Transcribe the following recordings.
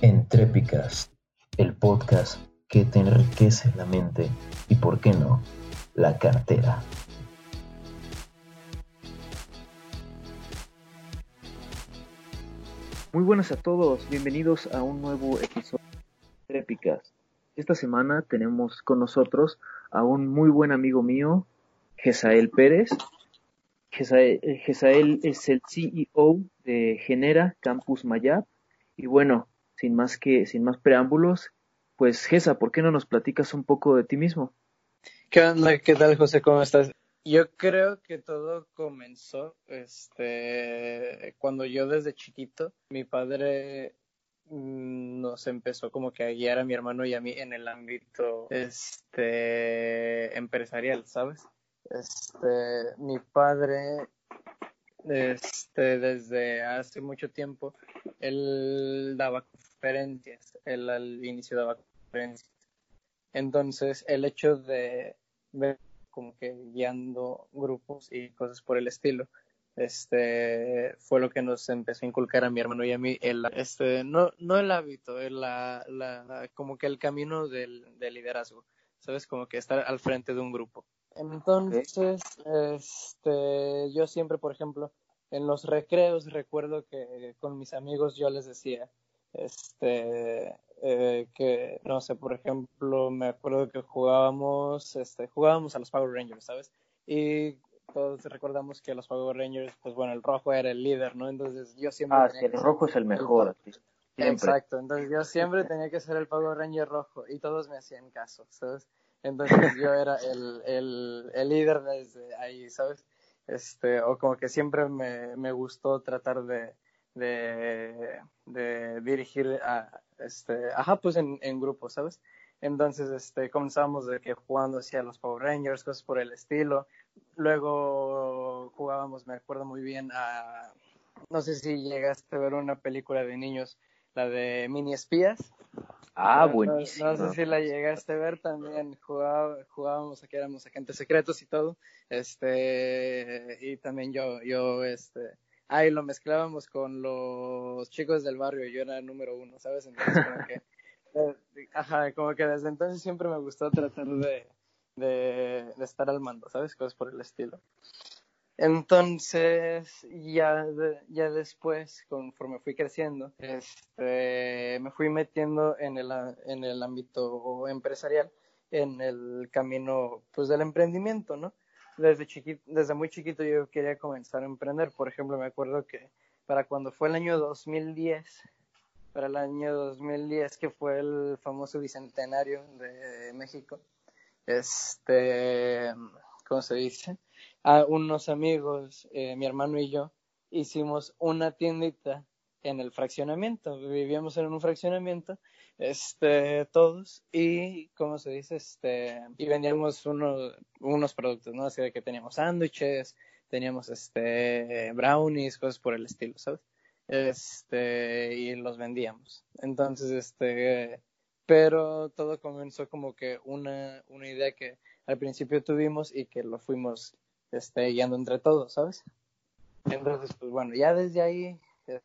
Entrépicas, el podcast que te enriquece la mente y, por qué no, la cartera. Muy buenas a todos, bienvenidos a un nuevo episodio de Entrépicas. Esta semana tenemos con nosotros a un muy buen amigo mío, Gesael Pérez. Gesael, es el CEO de Genera Campus Mayab. Y bueno, sin más que, sin más preámbulos, pues Gesa, ¿por qué no nos platicas un poco de ti mismo? ¿Qué onda? ¿Qué tal, José? ¿Cómo estás? Yo creo que todo comenzó este cuando yo desde chiquito, mi padre mm, nos empezó como que a guiar a mi hermano y a mí en el ámbito este empresarial, ¿sabes? Este, mi padre este desde hace mucho tiempo él daba conferencias, él al inicio daba conferencias. Entonces, el hecho de ver como que guiando grupos y cosas por el estilo, este fue lo que nos empezó a inculcar a mi hermano y a mí el este no no el hábito el, la, la, como que el camino del, del, liderazgo sabes como que estar al frente de un grupo entonces este yo siempre por ejemplo en los recreos recuerdo que con mis amigos yo les decía este eh, que no sé por ejemplo me acuerdo que jugábamos este jugábamos a los Power Rangers sabes y todos recordamos que los Power Rangers pues bueno el rojo era el líder no entonces yo siempre ah el rojo es el mejor exacto entonces yo siempre tenía que ser el Power Ranger rojo y todos me hacían caso sabes entonces yo era el, el, el líder desde ahí sabes este o como que siempre me, me gustó tratar de de, de dirigir a, este, ajá, pues en, en grupos, ¿sabes? Entonces, este, comenzamos de que jugando hacia los Power Rangers, cosas por el estilo. Luego jugábamos, me acuerdo muy bien, a, no sé si llegaste a ver una película de niños, la de Mini Espías. Ah, buenísimo. No, sé si la llegaste a ver también, jugábamos, aquí éramos agentes secretos y todo, este, y también yo, yo, este, ahí lo mezclábamos con los chicos del barrio y yo era el número uno, ¿sabes? Entonces, como que, eh, ajá, como que desde entonces siempre me gustó tratar de, de, estar al mando, ¿sabes? Cosas por el estilo. Entonces, ya, ya después, conforme fui creciendo, este, me fui metiendo en el, en el ámbito empresarial, en el camino, pues, del emprendimiento, ¿no? Desde, chiquito, desde muy chiquito yo quería comenzar a emprender. Por ejemplo, me acuerdo que para cuando fue el año 2010, para el año 2010 que fue el famoso bicentenario de México, este, ¿cómo se dice? A unos amigos, eh, mi hermano y yo, hicimos una tiendita en el fraccionamiento. Vivíamos en un fraccionamiento este, todos, y, como se dice? Este, y vendíamos unos, unos productos, ¿no? Así de que teníamos sándwiches, teníamos, este, brownies, cosas por el estilo, ¿sabes? Este, y los vendíamos. Entonces, este, pero todo comenzó como que una, una idea que al principio tuvimos y que lo fuimos, este, guiando entre todos, ¿sabes? Entonces, pues bueno, ya desde ahí,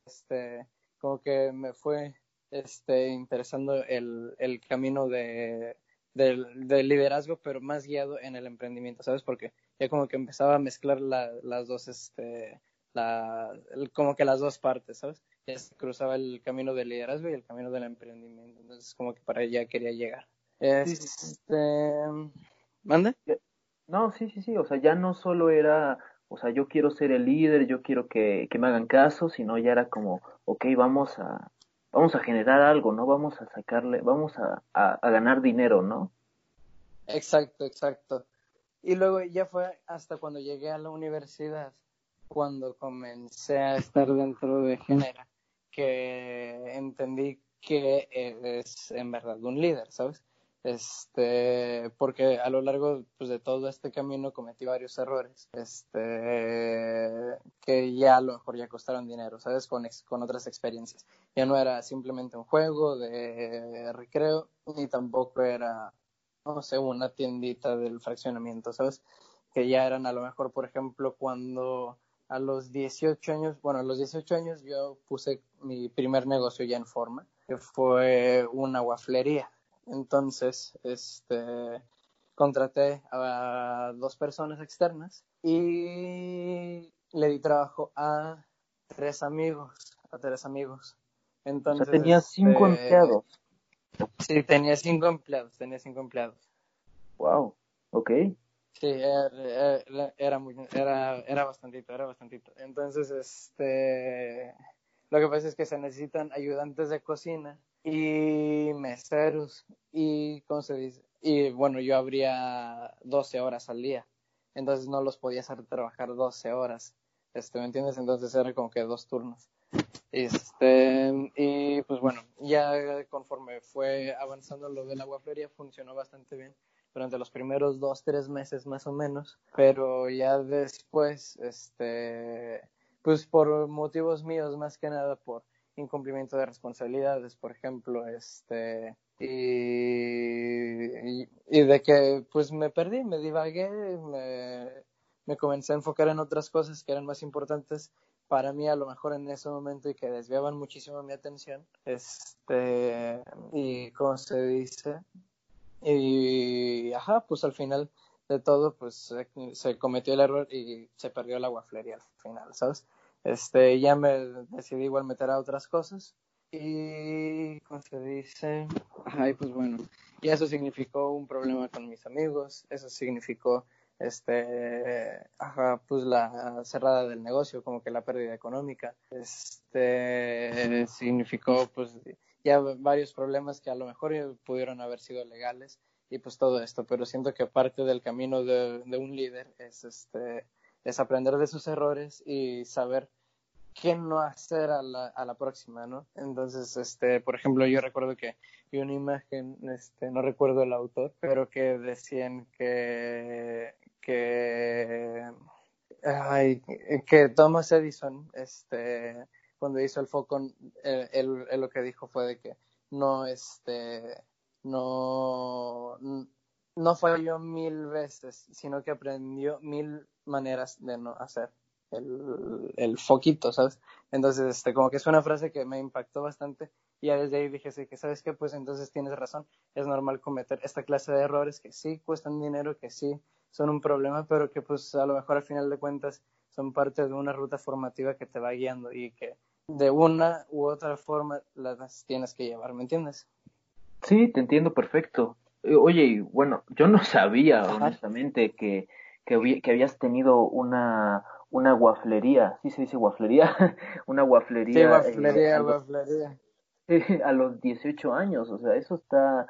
este, como que me fue este, interesando el, el camino de, del, liderazgo, pero más guiado en el emprendimiento, ¿sabes? Porque ya como que empezaba a mezclar las dos, este, la, como que las dos partes, ¿sabes? Ya se cruzaba el camino del liderazgo y el camino del emprendimiento, entonces como que para allá quería llegar. Este, ¿mande? No, sí, sí, sí, o sea, ya no solo era, o sea, yo quiero ser el líder, yo quiero que, que me hagan caso, sino ya era como, ok, vamos a, vamos a generar algo, ¿no? Vamos a sacarle, vamos a, a, ganar dinero, ¿no? Exacto, exacto. Y luego ya fue hasta cuando llegué a la universidad, cuando comencé a estar dentro de Genera, que entendí que es en verdad un líder, ¿sabes? Este, porque a lo largo pues, de todo este camino cometí varios errores, este, que ya a lo mejor ya costaron dinero, ¿sabes? Con, con otras experiencias. Ya no era simplemente un juego de recreo, ni tampoco era, no sé, una tiendita del fraccionamiento, ¿sabes? Que ya eran a lo mejor, por ejemplo, cuando a los 18 años, bueno, a los 18 años yo puse mi primer negocio ya en forma, que fue una guaflería. Entonces, este, contraté a dos personas externas y le di trabajo a tres amigos, a tres amigos. Entonces, tenía cinco este, empleados. Sí, tenía cinco empleados, tenía cinco empleados. Wow, ok. Sí, era, era, muy, era, era bastantito, era bastantito. Entonces, este, lo que pasa es que se necesitan ayudantes de cocina y meseros y, ¿cómo se dice? Y bueno, yo abría 12 horas al día, entonces no los podía hacer trabajar 12 horas, este, ¿me entiendes? Entonces era como que dos turnos. Este, y pues bueno, ya conforme fue avanzando lo de la guaflería funcionó bastante bien durante los primeros dos, tres meses más o menos, pero ya después, este, pues por motivos míos más que nada por incumplimiento de responsabilidades, por ejemplo, este, y, de que pues me perdí, me divagué, me, me comencé a enfocar en otras cosas que eran más importantes para mí a lo mejor en ese momento y que desviaban muchísimo mi atención, este, y como se dice, y, ajá, pues al final de todo, pues se, cometió el error y se perdió la guaflería al final, ¿sabes? Este, ya me decidí igual meter a otras cosas. Y, ¿cómo se dice? Ay, pues bueno, y eso significó un problema con mis amigos, eso significó, este, ajá, pues la cerrada del negocio, como que la pérdida económica, este, significó, pues, ya varios problemas que a lo mejor pudieron haber sido legales y pues todo esto, pero siento que parte del camino de, un líder es este es aprender de sus errores y saber qué no hacer a la, a la próxima, ¿no? Entonces, este, por ejemplo, yo recuerdo que vi una imagen, este, no recuerdo el autor, pero que decían que, que, ay, que Thomas Edison, este, cuando hizo el foco, él, lo que dijo fue de que no, este, no, no falló mil veces, sino que aprendió mil maneras de no hacer el, el foquito, ¿sabes? Entonces, este, como que es una frase que me impactó bastante y ya desde ahí dije, sí, que sabes que pues entonces tienes razón, es normal cometer esta clase de errores que sí cuestan dinero, que sí son un problema, pero que pues a lo mejor al final de cuentas son parte de una ruta formativa que te va guiando y que de una u otra forma las tienes que llevar, ¿me entiendes? Sí, te entiendo perfecto. Eh, oye, bueno, yo no sabía, honestamente, que, que, que, habías tenido una, una guaflería, ¿sí se dice guaflería? una guaflería. Sí, eh, guaflería, guaflería. a los 18 años, o sea, eso está,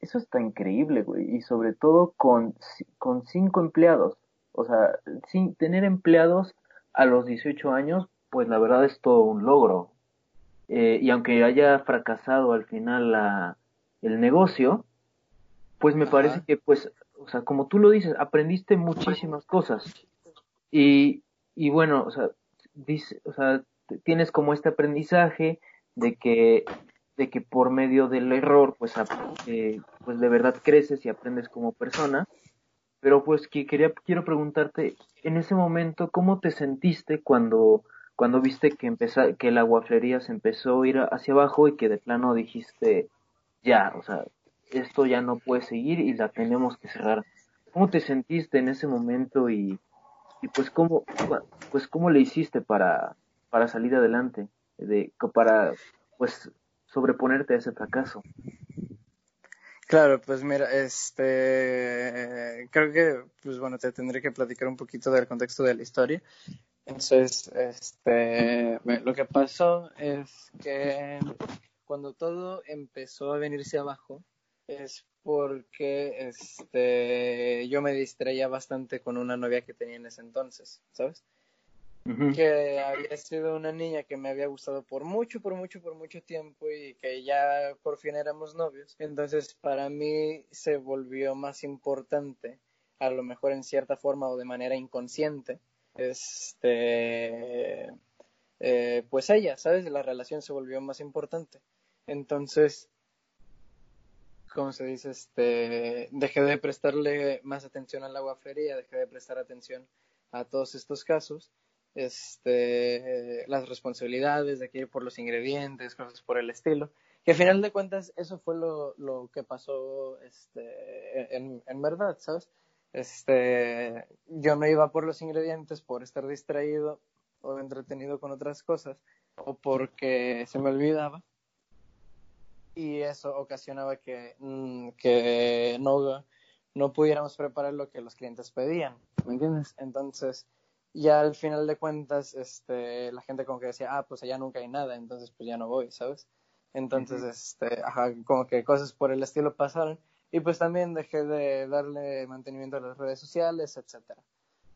eso está increíble, güey, y sobre todo con, con cinco empleados, o sea, sin tener empleados a los 18 años, pues la verdad es todo un logro. Eh, y aunque haya fracasado al final la, el negocio, pues me parece que, pues, o sea, como tú lo dices, aprendiste muchísimas cosas. Y, y bueno, o sea, dice, tienes como este aprendizaje de que, de que por medio del error, pues, eh, pues de verdad creces y aprendes como persona. Pero pues que quería, quiero preguntarte, en ese momento, ¿cómo te sentiste cuando cuando viste que empezó, que la guaflería se empezó a ir hacia abajo y que de plano dijiste, ya, o sea, esto ya no puede seguir y la tenemos que cerrar. ¿Cómo te sentiste en ese momento y, pues cómo pues cómo le hiciste para para salir adelante, de para pues sobreponerte a ese fracaso? Claro, pues mira, este, creo que, pues bueno, te tendré que platicar un poquito del contexto de la historia. Entonces, este, lo que pasó es que cuando todo empezó a venirse abajo, es porque este, yo me distraía bastante con una novia que tenía en ese entonces, ¿sabes? Que había sido una niña que me había gustado por mucho, por mucho, por mucho tiempo y que ya por fin éramos novios. Entonces, para mí se volvió más importante, a lo mejor en cierta forma o de manera inconsciente, este, eh, pues ella, ¿sabes? La relación se volvió más importante. Entonces, como se dice, este, dejé de prestarle más atención a la guaflería, dejé de prestar atención a todos estos casos este, las responsabilidades de que ir por los ingredientes, cosas por el estilo. Que al final de cuentas eso fue lo, lo que pasó este, en, en verdad, ¿sabes? Este, yo me iba por los ingredientes por estar distraído o entretenido con otras cosas o porque se me olvidaba y eso ocasionaba que, mm, que no, no pudiéramos preparar lo que los clientes pedían, ¿me entiendes? Entonces, ya al final de cuentas, este, la gente como que decía, ah, pues allá nunca hay nada, entonces pues ya no voy, ¿sabes? Entonces, este, ajá, como que cosas por el estilo pasaron y pues también dejé de darle mantenimiento a las redes sociales, etcétera.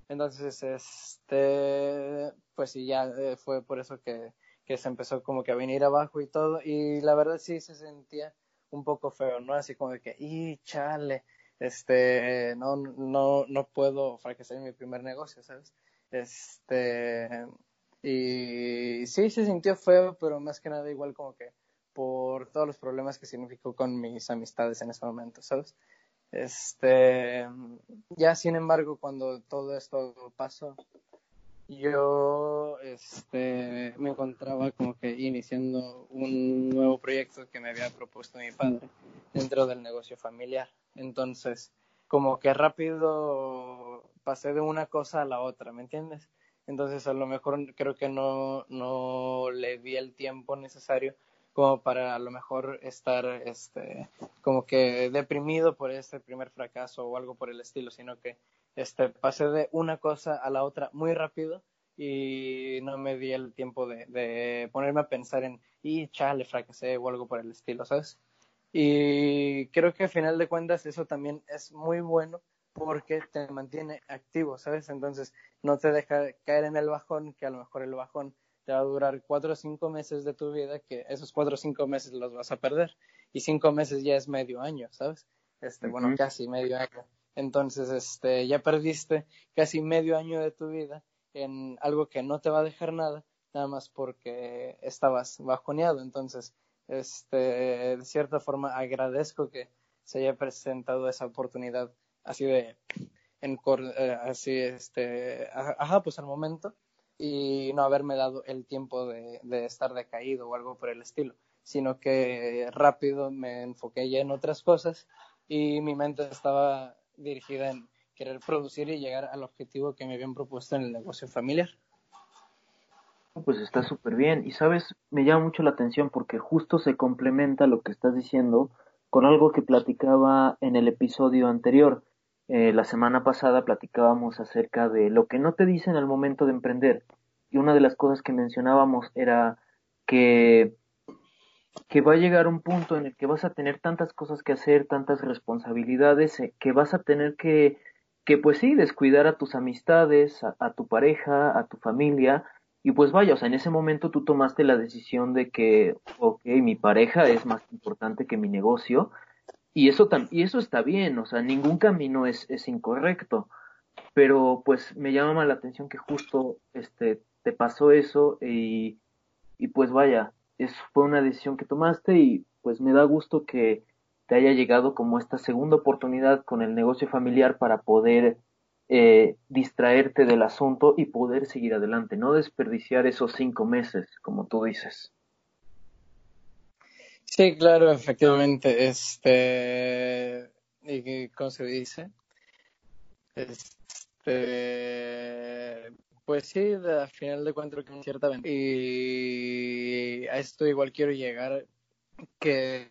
Entonces, este, pues sí, ya eh, fue por eso que, que se empezó como que a venir abajo y todo, y la verdad sí se sentía un poco feo, ¿no? Así como de que, y chale, este, no, no, no puedo fracasar en mi primer negocio, ¿sabes? Este, y sí se sintió feo, pero más que nada igual como que por todos los problemas que significó con mis amistades en ese momento, ¿sabes? Este, ya sin embargo, cuando todo esto pasó, yo este, me encontraba como que iniciando un nuevo proyecto que me había propuesto mi padre dentro del negocio familiar. Entonces, como que rápido pasé de una cosa a la otra, ¿me entiendes? Entonces, a lo mejor creo que no, no le di el tiempo necesario como para a lo mejor estar este como que deprimido por este primer fracaso o algo por el estilo, sino que este pasé de una cosa a la otra muy rápido y no me di el tiempo de, de ponerme a pensar en y chale, fracasé o algo por el estilo, ¿sabes? Y creo que al final de cuentas eso también es muy bueno porque te mantiene activo, ¿sabes? Entonces no te deja caer en el bajón, que a lo mejor el bajón te va a durar cuatro o cinco meses de tu vida, que esos cuatro o cinco meses los vas a perder. Y cinco meses ya es medio año, ¿sabes? Este, bueno, casi medio año. Entonces, este, ya perdiste casi medio año de tu vida en algo que no te va a dejar nada, nada más porque estabas bajoneado. Entonces, este, de cierta forma agradezco que se haya presentado esa oportunidad así de, en, eh, así, este, ajá, pues al momento y no haberme dado el tiempo de, de, estar decaído o algo por el estilo, sino que rápido me enfoqué ya en otras cosas y mi mente estaba dirigida en querer producir y llegar al objetivo que me habían propuesto en el negocio familiar. Pues está súper bien y sabes, me llama mucho la atención porque justo se complementa lo que estás diciendo con algo que platicaba en el episodio anterior eh, la semana pasada platicábamos acerca de lo que no te dicen al momento de emprender. Y una de las cosas que mencionábamos era que, que va a llegar un punto en el que vas a tener tantas cosas que hacer, tantas responsabilidades, eh, que vas a tener que, que pues sí, descuidar a tus amistades, a, tu pareja, a tu familia, y pues vaya, o sea, en ese momento tú tomaste la decisión de que, ok, mi pareja es más importante que mi negocio, y eso, y eso está bien, o sea, ningún camino es, es incorrecto, pero pues me llama la atención que justo este, te pasó eso y, y pues vaya, eso fue una decisión que tomaste y pues me da gusto que te haya llegado como esta segunda oportunidad con el negocio familiar para poder eh, distraerte del asunto y poder seguir adelante, no desperdiciar esos cinco meses, como tú dices. Sí, claro, efectivamente. Este, ¿y cómo se dice? Este, pues sí, al final de cuentas que cierta y a esto igual quiero llegar que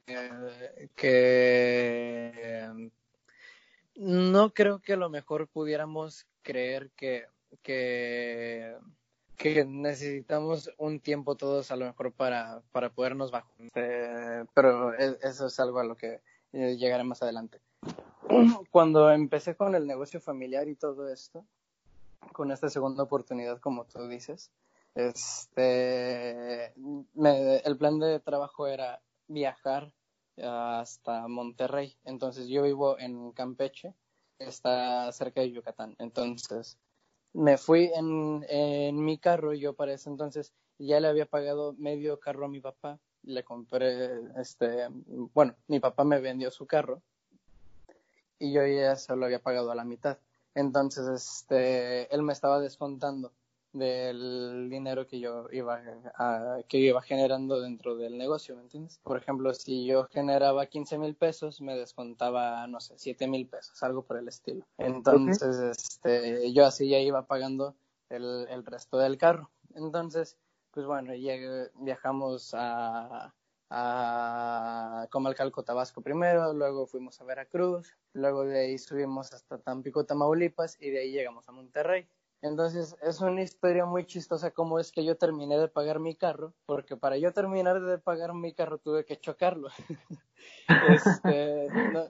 que no creo que a lo mejor pudiéramos creer que que necesitamos un tiempo todos a lo mejor para, para podernos bajar. Este, pero e, eso es algo a lo que eh, llegaré más adelante. Cuando empecé con el negocio familiar y todo esto, con esta segunda oportunidad, como tú dices, este, el plan de trabajo era viajar hasta Monterrey. Entonces yo vivo en Campeche, está cerca de Yucatán. Entonces me fui en, en mi carro, yo para ese entonces ya le había pagado medio carro a mi papá, le compré, este, bueno, mi papá me vendió su carro y yo ya se lo había pagado a la mitad. Entonces, este, él me estaba descontando del dinero que yo iba a, que iba generando dentro del negocio, ¿me entiendes? Por ejemplo, si yo generaba 15 mil pesos, me descontaba, no sé, 7 mil pesos, algo por el estilo. Entonces, este, yo así ya iba pagando el, el resto del carro. Entonces, pues bueno, viajamos a, a Comalcalco, Tabasco primero, luego fuimos a Veracruz, luego de ahí subimos hasta Tampico, Tamaulipas y de ahí llegamos a Monterrey. Entonces es una historia muy chistosa cómo es que yo terminé de pagar mi carro, porque para yo terminar de pagar mi carro tuve que chocarlo. este, no,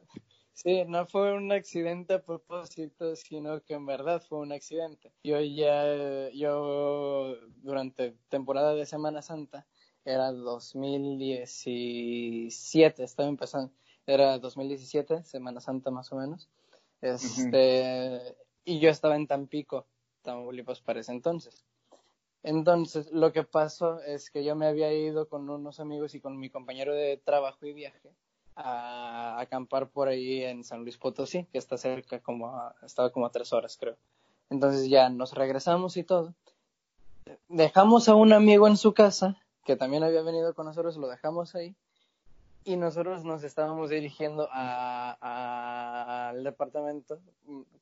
sí, no fue un accidente a propósito, sino que en verdad fue un accidente. Yo ya, yo durante temporada de Semana Santa, era 2017, estaba empezando, era 2017, Semana Santa más o menos. Este, y yo estaba en Tampico Tamaulipas para ese entonces. Entonces, lo que pasó es que yo me había ido con unos amigos y con mi compañero de trabajo y viaje a, acampar por ahí en San Luis Potosí, que está cerca, como estaba como a tres horas, creo. Entonces ya nos regresamos y todo. Dejamos a un amigo en su casa, que también había venido con nosotros, lo dejamos ahí y nosotros nos estábamos dirigiendo al departamento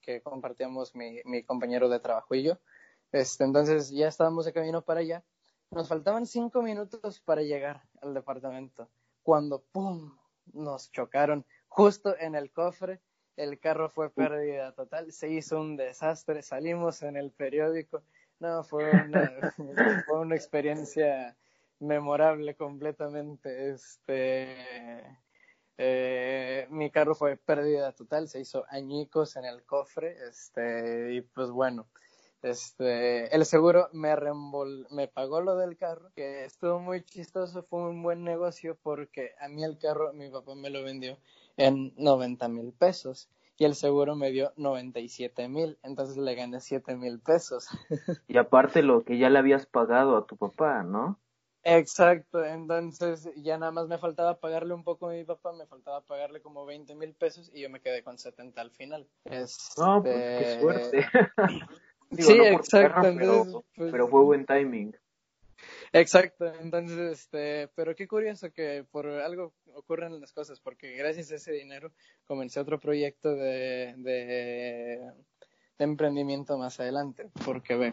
que compartíamos mi, mi, compañero de trabajo y yo. Este, entonces ya estábamos de camino para allá. Nos faltaban cinco minutos para llegar al departamento cuando ¡pum! nos chocaron justo en el cofre. El carro fue pérdida total, se hizo un desastre, salimos en el periódico. No, fue una, fue una experiencia memorable completamente. Este, eh, mi carro fue pérdida total, se hizo añicos en el cofre, este, y pues bueno, este, el seguro me me pagó lo del carro, que estuvo muy chistoso, fue un buen negocio porque a mí el carro, mi papá me lo vendió en 90 mil pesos y el seguro me dio 97 mil, entonces le gané 7 mil pesos. Y aparte lo que ya le habías pagado a tu papá, ¿no? Exacto, entonces ya nada más me faltaba pagarle un poco a mi papá, me faltaba pagarle como 20 mil pesos y yo me quedé con 70 al final. No, pues qué este, suerte. sí, exacto. Pues, pero, fue buen timing. Exacto, entonces, este, pero qué curioso que por algo ocurren las cosas, porque gracias a ese dinero comencé otro proyecto de, de, de emprendimiento más adelante, porque ve,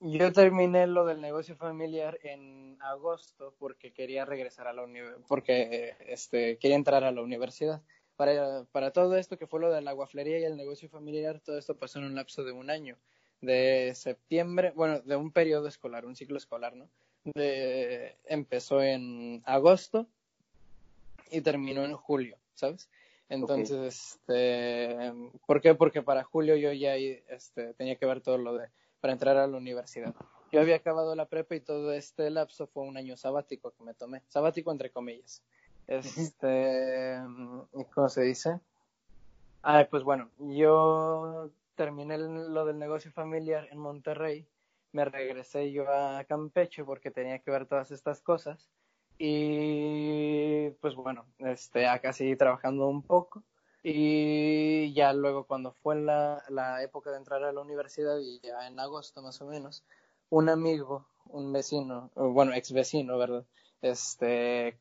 yo terminé lo del negocio familiar en agosto porque quería regresar a la universidad, porque este, quería entrar a la universidad. Para, para todo esto que fue lo de la guaflería y el negocio familiar, todo esto pasó en un lapso de un año, de septiembre, bueno, de un periodo escolar, un ciclo escolar, ¿no? De, empezó en agosto y terminó en julio, ¿sabes? Entonces, este, ¿por qué? Porque para julio yo ya este, tenía que ver todo lo de para entrar a la universidad. Yo había acabado la prepa y todo este lapso fue un año sabático que me tomé, sabático entre comillas. Este, ¿cómo se dice? Ah, pues bueno, yo terminé lo del negocio familiar en Monterrey, me regresé yo a Campeche porque tenía que ver todas estas cosas y pues bueno, este, acá seguí trabajando un poco y ya luego cuando fue la, la época de entrar a la universidad, y ya en agosto más o menos, un amigo, un vecino, bueno, ex vecino, ¿verdad? Este,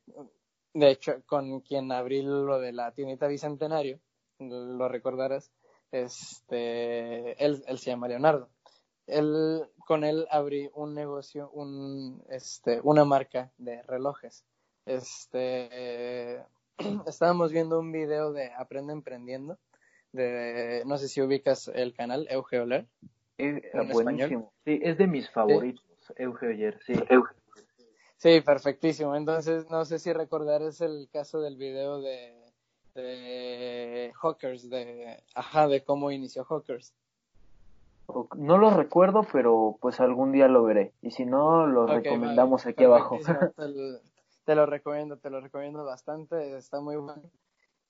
de hecho, con quien abrí lo de la tiendita Bicentenario, lo recordarás, este, él, él se llama Leonardo. Él, con él abrí un negocio, un, este, una marca de relojes. Este, estábamos viendo un video de Aprende Emprendiendo, de, no sé si ubicas el canal Euge Oler. Eh, buenísimo. Sí, es de mis favoritos, ¿Sí? Euge Oler, sí. Sí, perfectísimo. Entonces, no sé si recordarás el caso del video de, de Hawkers, de, ajá, de cómo inició Hawkers. No lo recuerdo, pero pues algún día lo veré. Y si no, lo recomendamos aquí abajo. te lo recomiendo, te lo recomiendo bastante, está muy bueno.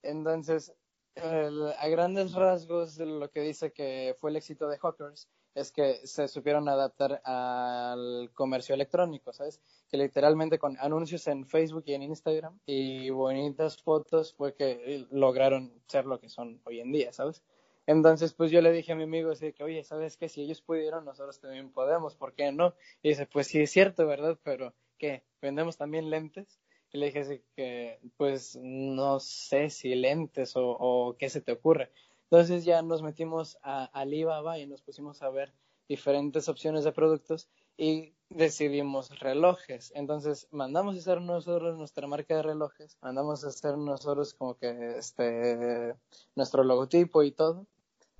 Entonces, a grandes rasgos, lo que dice que fue el éxito de Hawkers es que se supieron adaptar al comercio electrónico, ¿sabes? Que literalmente con anuncios en Facebook y en Instagram y bonitas fotos fue que lograron ser lo que son hoy en día, ¿sabes? Entonces, pues yo le dije a mi amigo así que, oye, ¿sabes qué? Si ellos pudieron, nosotros también podemos, ¿por qué no? Y dice, pues sí es cierto, ¿verdad? Pero, ¿qué? ¿Vendemos también lentes? Y le dije así que, pues no sé si lentes o, qué se te ocurre. Entonces ya nos metimos a Alibaba y nos pusimos a ver diferentes opciones de productos y decidimos relojes. Entonces mandamos a hacer nosotros nuestra marca de relojes, mandamos a hacer nosotros como que este nuestro logotipo y todo.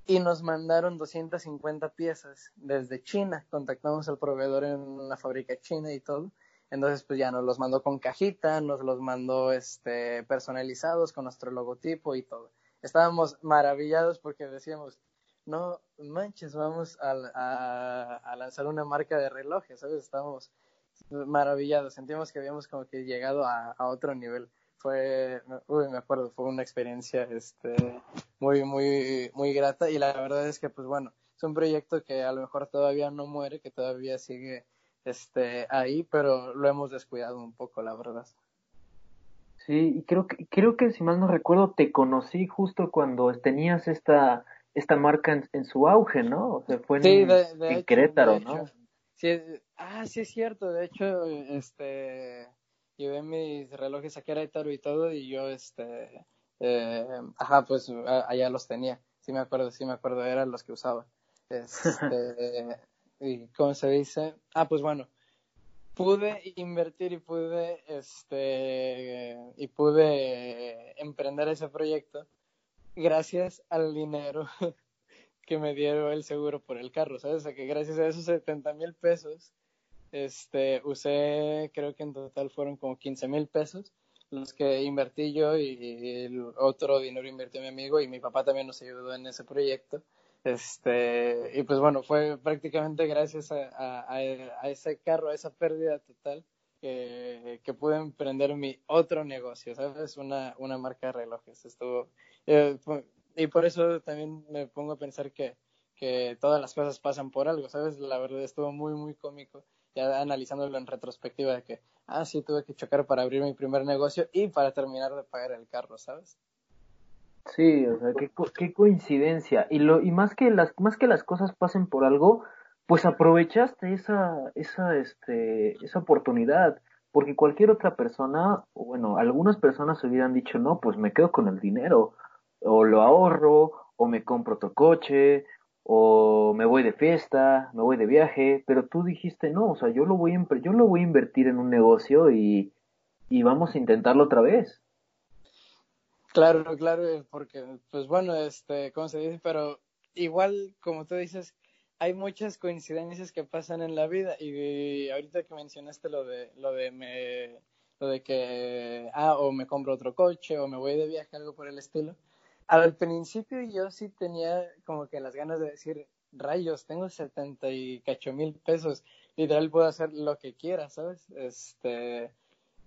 Y nos mandaron 250 piezas desde China. Contactamos al proveedor en una fábrica china y todo. Entonces, pues ya nos los mandó con cajita, nos los mandó este, personalizados con nuestro logotipo y todo estábamos maravillados porque decíamos, no manches, vamos a, lanzar una marca de relojes, ¿sabes? Estábamos maravillados, sentimos que habíamos como que llegado a, otro nivel. Fue, uy, me acuerdo, fue una experiencia este, muy, muy, muy grata y la verdad es que, pues bueno, es un proyecto que a lo mejor todavía no muere, que todavía sigue este, ahí, pero lo hemos descuidado un poco, la verdad. Sí, y creo que, creo que si mal no recuerdo, te conocí justo cuando tenías esta, esta marca en, su auge, ¿no? O sea, fue en, Querétaro, ¿no? Sí, ah, sí es cierto, de hecho, este, llevé mis relojes a Querétaro y todo, y yo, este, eh, ajá, pues allá los tenía, sí me acuerdo, sí me acuerdo, eran los que usaba. Este, y ¿cómo se dice? Ah, pues bueno, pude invertir y pude este y pude emprender ese proyecto gracias al dinero que me dieron el seguro por el carro, ¿sabes? O sea, que gracias a esos 70 mil pesos, este, usé, creo que en total fueron como 15 mil pesos, los que invertí yo y, el otro dinero invirtió mi amigo y mi papá también nos ayudó en ese proyecto. Este, y pues bueno, fue prácticamente gracias a, a, ese carro, a esa pérdida total, que, que, pude emprender mi otro negocio, ¿sabes? Una, una marca de relojes. Estuvo, eh, y por eso también me pongo a pensar que, que todas las cosas pasan por algo, ¿sabes? La verdad estuvo muy, muy cómico, ya analizándolo en retrospectiva de que, ah, sí, tuve que chocar para abrir mi primer negocio y para terminar de pagar el carro, ¿sabes? Sí, o sea, qué, qué coincidencia. Y lo y más que las más que las cosas pasen por algo, pues aprovechaste esa esa este esa oportunidad, porque cualquier otra persona, bueno, algunas personas hubieran dicho, "No, pues me quedo con el dinero o lo ahorro o me compro otro coche o me voy de fiesta, me voy de viaje", pero tú dijiste, "No, o sea, yo lo voy a yo lo voy a invertir en un negocio y y vamos a intentarlo otra vez." Claro, claro, porque, pues bueno, este, ¿cómo se dice? Pero igual, como tú dices, hay muchas coincidencias que pasan en la vida y, ahorita que mencionaste lo de, lo de me, lo de que, ah, o me compro otro coche o me voy de viaje, algo por el estilo. Al principio yo sí tenía como que las ganas de decir, rayos, tengo setenta y cacho mil pesos, literal puedo hacer lo que quiera, ¿sabes? Este,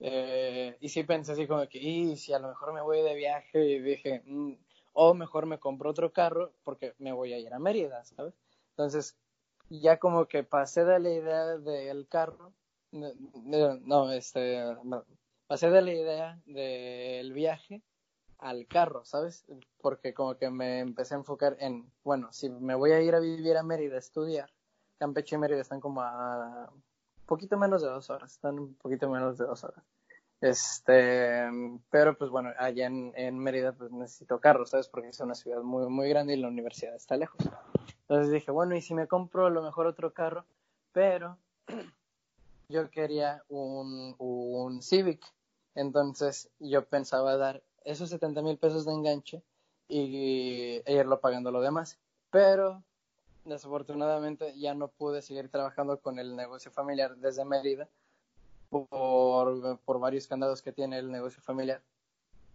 eh, y sí pensé así como que, y si a lo mejor me voy de viaje y dije, mm, o mejor me compro otro carro porque me voy a ir a Mérida, ¿sabes? Entonces, ya como que pasé de la idea del carro, no, este, pasé de la idea del viaje al carro, ¿sabes? Porque como que me empecé a enfocar en, bueno, si me voy a ir a vivir a Mérida a estudiar, Campeche y Mérida están como a poquito menos de dos horas, están un poquito menos de dos horas. Este, pero pues bueno, allá en, Mérida pues necesito carro, ¿sabes? Porque es una ciudad muy, muy grande y la universidad está lejos. Entonces dije, bueno, ¿y si me compro a lo mejor otro carro? Pero yo quería un, un Civic. Entonces yo pensaba dar esos 70 mil pesos de enganche y, e irlo pagando lo demás. Pero desafortunadamente ya no pude seguir trabajando con el negocio familiar desde Mérida por, por varios candados que tiene el negocio familiar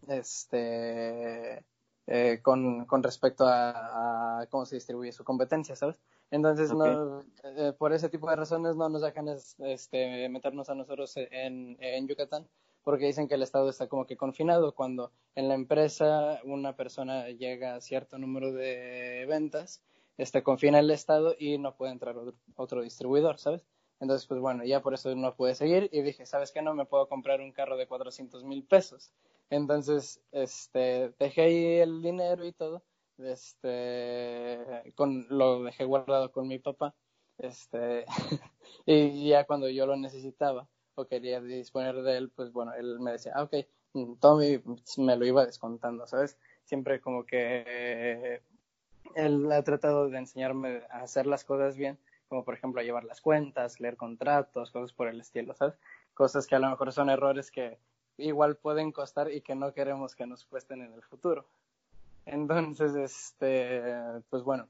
este eh, con, con, respecto a, cómo se distribuye su competencia, ¿sabes? Entonces, no, eh, por ese tipo de razones no nos dejan este, meternos a nosotros en, en Yucatán, porque dicen que el Estado está como que confinado. Cuando en la empresa una persona llega a cierto número de ventas, este, confina el Estado y no puede entrar otro, distribuidor, ¿sabes? Entonces, pues bueno, ya por eso no pude seguir y dije, ¿sabes qué? No me puedo comprar un carro de 400 mil pesos. Entonces, este, dejé ahí el dinero y todo este, con, lo dejé guardado con mi papá, este, y ya cuando yo lo necesitaba o quería disponer de él, pues bueno, él me decía, ah, ok, mm, Tommy me lo iba descontando, ¿sabes? Siempre como que él ha tratado de enseñarme a hacer las cosas bien, como por ejemplo a llevar las cuentas, leer contratos, cosas por el estilo, ¿sabes? Cosas que a lo mejor son errores que igual pueden costar y que no queremos que nos cuesten en el futuro. Entonces, este, pues bueno,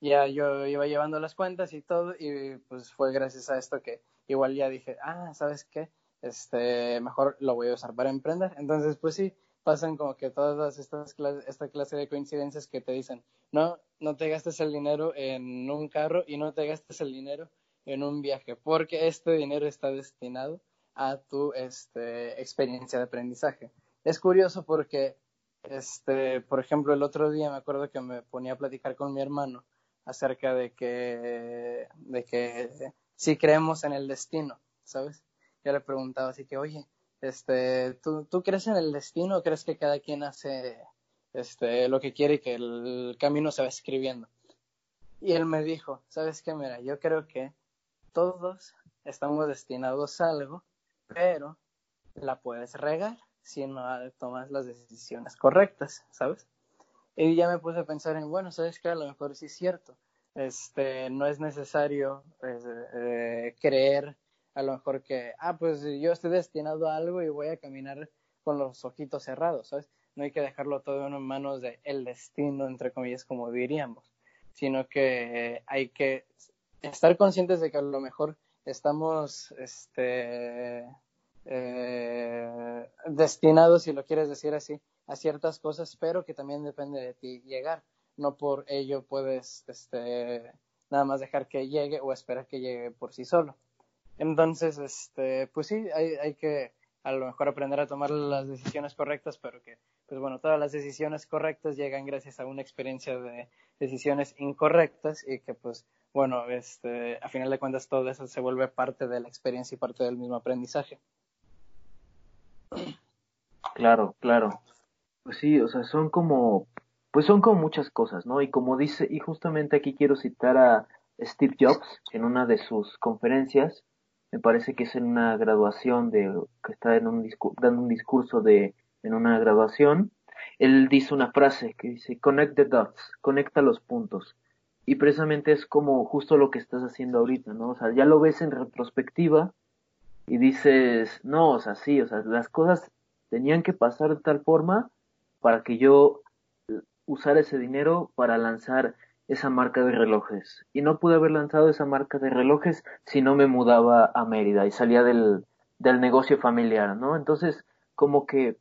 ya yo iba llevando las cuentas y todo y pues fue gracias a esto que igual ya dije, ah, ¿sabes qué? Este, mejor lo voy a usar para emprender. Entonces, pues sí, pasan como que todas estas esta clase de coincidencias que te dicen, no, no te gastes el dinero en un carro y no te gastes el dinero en un viaje, porque este dinero está destinado a tu este, experiencia de aprendizaje. Es curioso porque, este, por ejemplo, el otro día me acuerdo que me ponía a platicar con mi hermano acerca de que, de que si creemos en el destino, ¿sabes? Yo le preguntaba así que, oye, este, ¿tú, ¿tú crees en el destino o crees que cada quien hace este, lo que quiere y que el camino se va escribiendo? Y él me dijo, ¿sabes qué? Mira, yo creo que todos estamos destinados a algo, pero la puedes regar si no tomas las decisiones correctas, ¿sabes? Y ya me puse a pensar en, bueno, ¿sabes qué? A lo mejor sí es cierto. Este, no es necesario pues, eh, creer a lo mejor que, ah, pues yo estoy destinado a algo y voy a caminar con los ojitos cerrados, ¿sabes? No hay que dejarlo todo en manos del el destino, entre comillas, como diríamos, sino que hay que estar conscientes de que a lo mejor estamos este, eh, destinados, si lo quieres decir así, a ciertas cosas, pero que también depende de ti llegar. No por ello puedes este, nada más dejar que llegue o esperar que llegue por sí solo. Entonces, este, pues sí, hay, hay que a lo mejor aprender a tomar las decisiones correctas, pero que, pues bueno, todas las decisiones correctas llegan gracias a una experiencia de decisiones incorrectas y que, pues, bueno, este, a final de cuentas todo eso se vuelve parte de la experiencia y parte del mismo aprendizaje. Claro, claro. Pues sí, o sea, son como, pues son como muchas cosas, ¿no? Y como dice, y justamente aquí quiero citar a Steve Jobs en una de sus conferencias, me parece que es en una graduación de que está en un dando un discurso de en una graduación él dice una frase que dice connect the dots conecta los puntos y precisamente es como justo lo que estás haciendo ahorita no o sea ya lo ves en retrospectiva y dices no o sea sí o sea las cosas tenían que pasar de tal forma para que yo usara ese dinero para lanzar esa marca de relojes. Y no pude haber lanzado esa marca de relojes si no me mudaba a Mérida y salía del, del negocio familiar, ¿no? Entonces, como que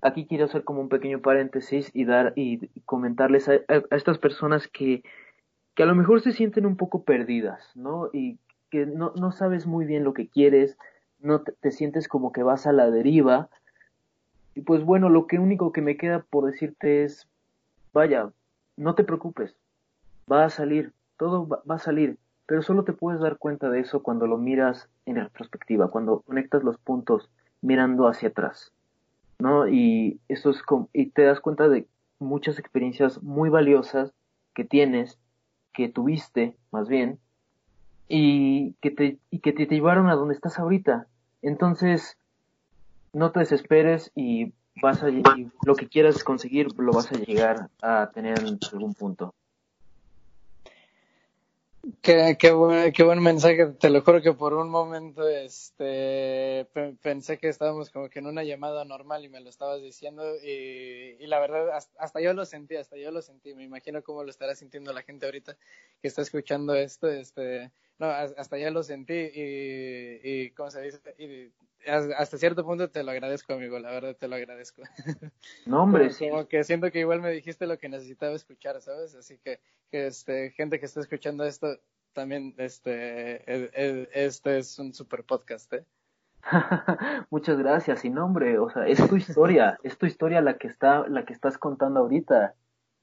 aquí quiero hacer como un pequeño paréntesis y dar y comentarles a, estas personas que, que a lo mejor se sienten un poco perdidas, ¿no? Y que no, no sabes muy bien lo que quieres, no te, te, sientes como que vas a la deriva. Y pues bueno, lo que único que me queda por decirte es, vaya, no te preocupes, va a salir, todo va, a salir, pero solo te puedes dar cuenta de eso cuando lo miras en retrospectiva, cuando conectas los puntos mirando hacia atrás, ¿no? Y eso es y te das cuenta de muchas experiencias muy valiosas que tienes, que tuviste, más bien, y que te, y que te llevaron a donde estás ahorita. Entonces, no te desesperes y vas a, lo que quieras conseguir lo vas a llegar a tener en algún punto. Qué, qué, buen, qué buen mensaje, te lo juro que por un momento este pensé que estábamos como que en una llamada normal y me lo estabas diciendo y, y la verdad hasta, hasta, yo lo sentí, hasta yo lo sentí, me imagino cómo lo estará sintiendo la gente ahorita que está escuchando esto, este, no, hasta ya lo sentí y, y ¿cómo se dice? Y hasta cierto punto te lo agradezco, amigo, la verdad te lo agradezco. No, hombre, sí. Como que siento que igual me dijiste lo que necesitaba escuchar, ¿sabes? Así que, que este, gente que está escuchando esto, también, este, este es un super podcast, ¿eh? Muchas gracias, y no, hombre, o sea, es tu historia, es tu historia la que está, la que estás contando ahorita.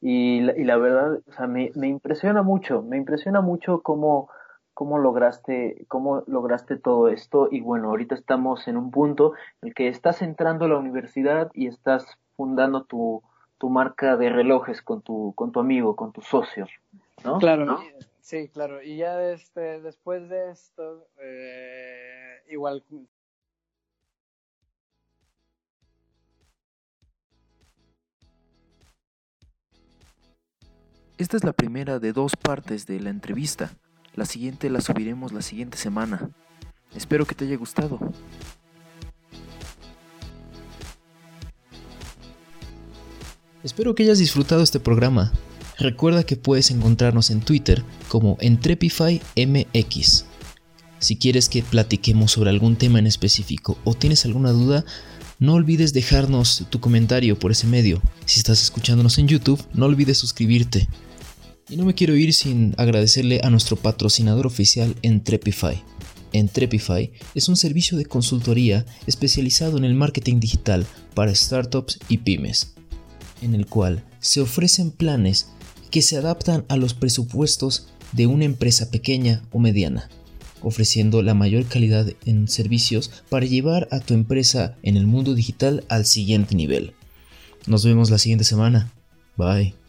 Y la, y la verdad, o sea, me, me impresiona mucho, me impresiona mucho cómo, cómo lograste, cómo lograste todo esto y bueno, ahorita estamos en un punto en el que estás entrando a la universidad y estás fundando tu, tu marca de relojes con tu, con tu amigo, con tu socio, ¿no? Claro, sí, claro. Y ya este, después de esto, eh, igual Esta es la primera de dos partes de la entrevista. La siguiente la subiremos la siguiente semana. Espero que te haya gustado. Espero que hayas disfrutado este programa. Recuerda que puedes encontrarnos en Twitter como EntrepifyMX. Si quieres que platiquemos sobre algún tema en específico o tienes alguna duda, no olvides dejarnos tu comentario por ese medio. Si estás escuchándonos en YouTube, no olvides suscribirte. Y no me quiero ir sin agradecerle a nuestro patrocinador oficial Entrepify. Entrepify es un servicio de consultoría especializado en el marketing digital para startups y pymes, en el cual se ofrecen planes que se adaptan a los presupuestos de una empresa pequeña o mediana, ofreciendo la mayor calidad en servicios para llevar a tu empresa en el mundo digital al siguiente nivel. Nos vemos la siguiente semana. Bye.